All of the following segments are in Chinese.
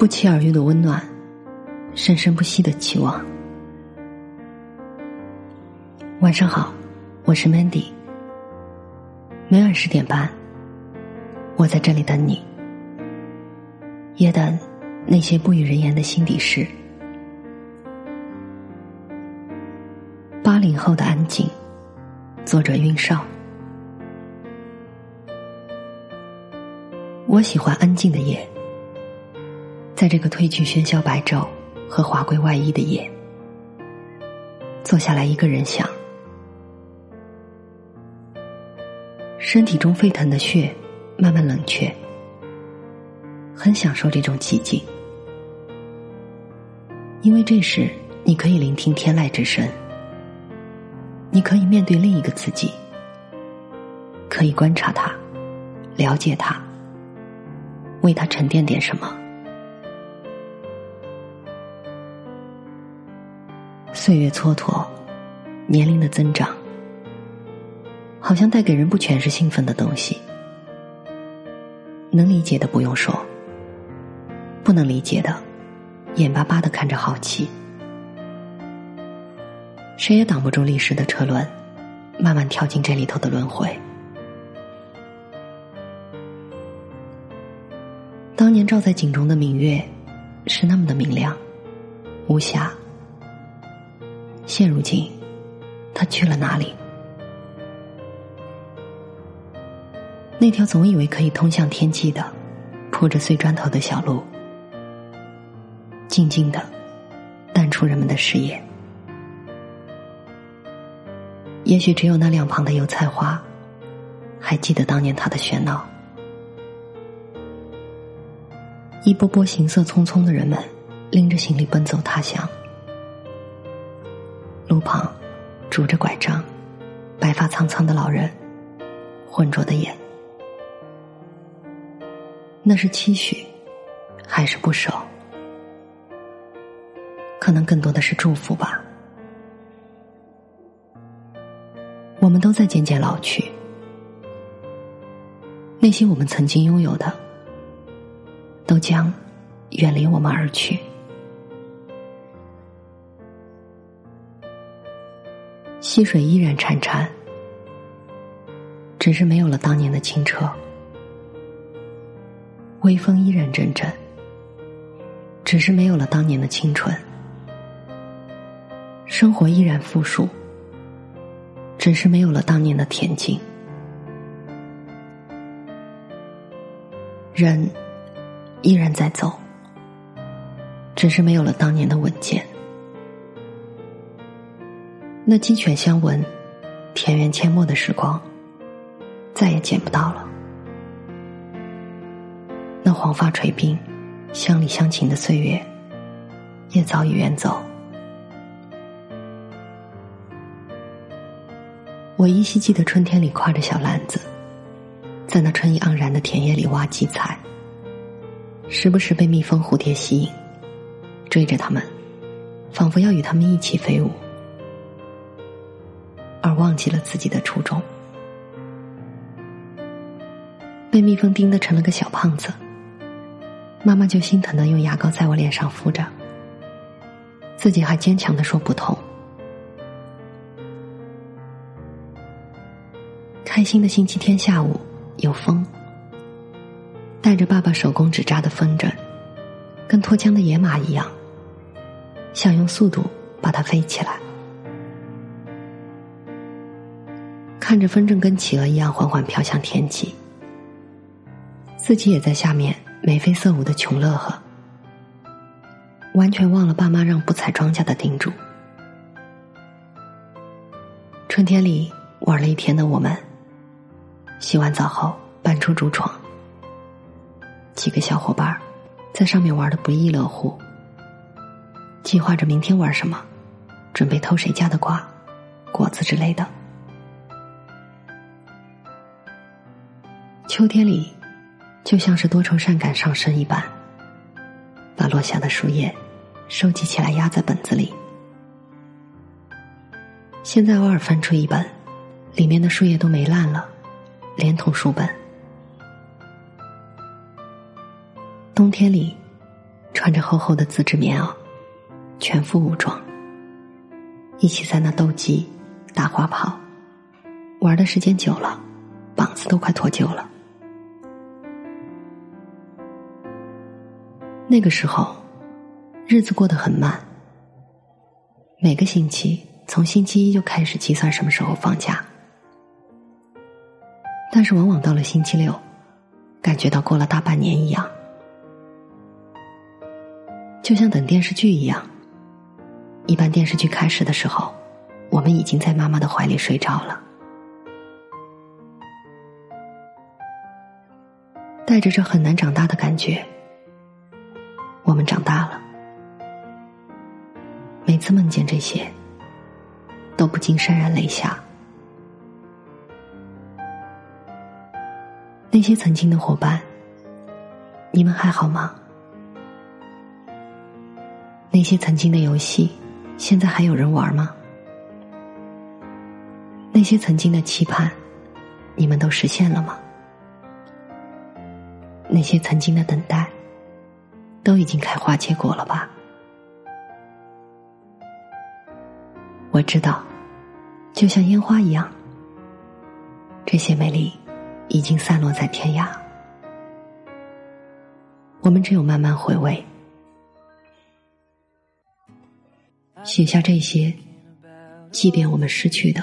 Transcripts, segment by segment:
不期而遇的温暖，生生不息的期望。晚上好，我是 Mandy。每晚十点半，我在这里等你，也等那些不与人言的心底事。八零后的安静，作者云少。我喜欢安静的夜，在这个褪去喧嚣白昼和华贵外衣的夜，坐下来一个人想，身体中沸腾的血慢慢冷却，很享受这种寂静，因为这时你可以聆听天籁之声，你可以面对另一个自己，可以观察他，了解他。为他沉淀点什么？岁月蹉跎，年龄的增长，好像带给人不全是兴奋的东西。能理解的不用说，不能理解的，眼巴巴的看着好奇。谁也挡不住历史的车轮，慢慢跳进这里头的轮回。当年照在井中的明月，是那么的明亮、无瑕。现如今，他去了哪里？那条总以为可以通向天际的、铺着碎砖头的小路，静静的淡出人们的视野。也许只有那两旁的油菜花，还记得当年他的喧闹。一波波行色匆匆的人们，拎着行李奔走他乡。路旁，拄着拐杖、白发苍苍的老人，浑浊的眼，那是期许，还是不舍？可能更多的是祝福吧。我们都在渐渐老去，那些我们曾经拥有的。都将远离我们而去。溪水依然潺潺，只是没有了当年的清澈；微风依然阵阵，只是没有了当年的清纯；生活依然富庶，只是没有了当年的恬静。人。依然在走，只是没有了当年的稳健。那鸡犬相闻、田园阡陌的时光，再也见不到了。那黄发垂鬓、乡里乡情的岁月，也早已远走。我依稀记得春天里挎着小篮子，在那春意盎然的田野里挖荠菜。时不时被蜜蜂、蝴蝶吸引，追着它们，仿佛要与它们一起飞舞，而忘记了自己的初衷。被蜜蜂叮的成了个小胖子，妈妈就心疼的用牙膏在我脸上敷着，自己还坚强的说不痛。开心的星期天下午，有风。带着爸爸手工纸扎的风筝，跟脱缰的野马一样，想用速度把它飞起来。看着风筝跟企鹅一样缓缓飘向天际，自己也在下面眉飞色舞的穷乐呵，完全忘了爸妈让不采庄稼的叮嘱。春天里玩了一天的我们，洗完澡后搬出竹床。几个小伙伴在上面玩的不亦乐乎，计划着明天玩什么，准备偷谁家的瓜、果子之类的。秋天里，就像是多愁善感上身一般，把落下的树叶收集起来压在本子里。现在偶尔翻出一本，里面的树叶都没烂了，连同书本。冬天里，穿着厚厚的自制棉袄，全副武装，一起在那斗鸡、打花炮，玩的时间久了，膀子都快脱臼了。那个时候，日子过得很慢。每个星期，从星期一就开始计算什么时候放假，但是往往到了星期六，感觉到过了大半年一样，就像等电视剧一样。一般电视剧开始的时候，我们已经在妈妈的怀里睡着了，带着这很难长大的感觉。我们长大了，每次梦见这些，都不禁潸然泪下。那些曾经的伙伴，你们还好吗？那些曾经的游戏，现在还有人玩吗？那些曾经的期盼，你们都实现了吗？那些曾经的等待。都已经开花结果了吧？我知道，就像烟花一样，这些美丽已经散落在天涯。我们只有慢慢回味，写下这些，即便我们失去的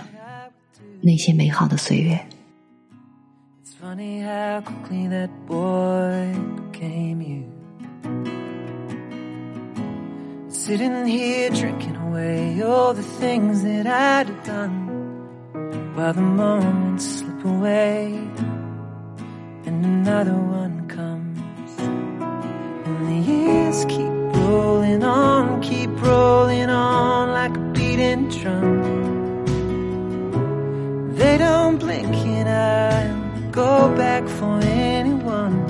那些美好的岁月。Sitting here drinking away all the things that I'd have done While the moments slip away And another one comes. And the years keep rolling on, keep rolling on like a beating drum. They don't blink and I go back for anyone.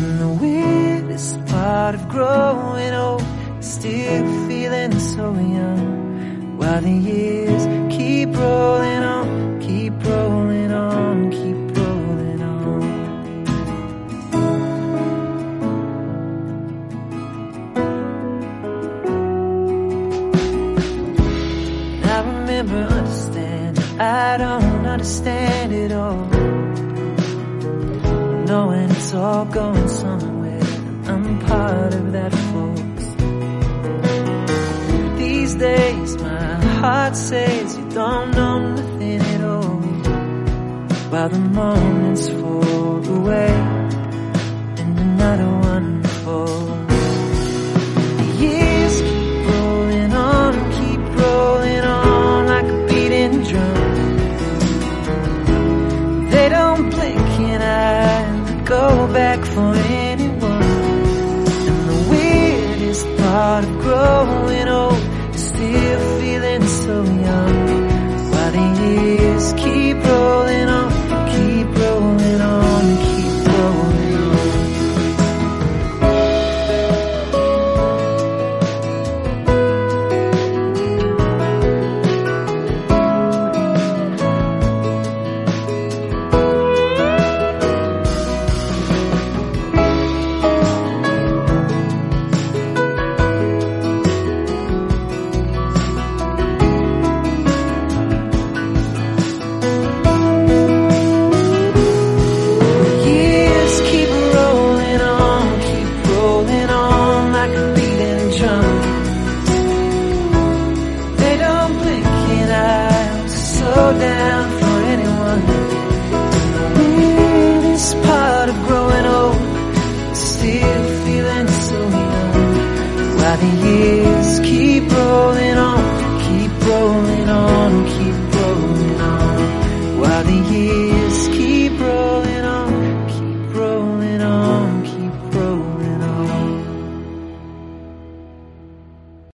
And the weirdest part of growing old Still feeling so young While the years keep rolling on Keep rolling on, keep rolling on. I remember understanding. I don't understand it all. Knowing it's all going somewhere. I'm part of that heart says you don't know nothing at all. While the moments fall away And another one falls keep rolling the years keep rolling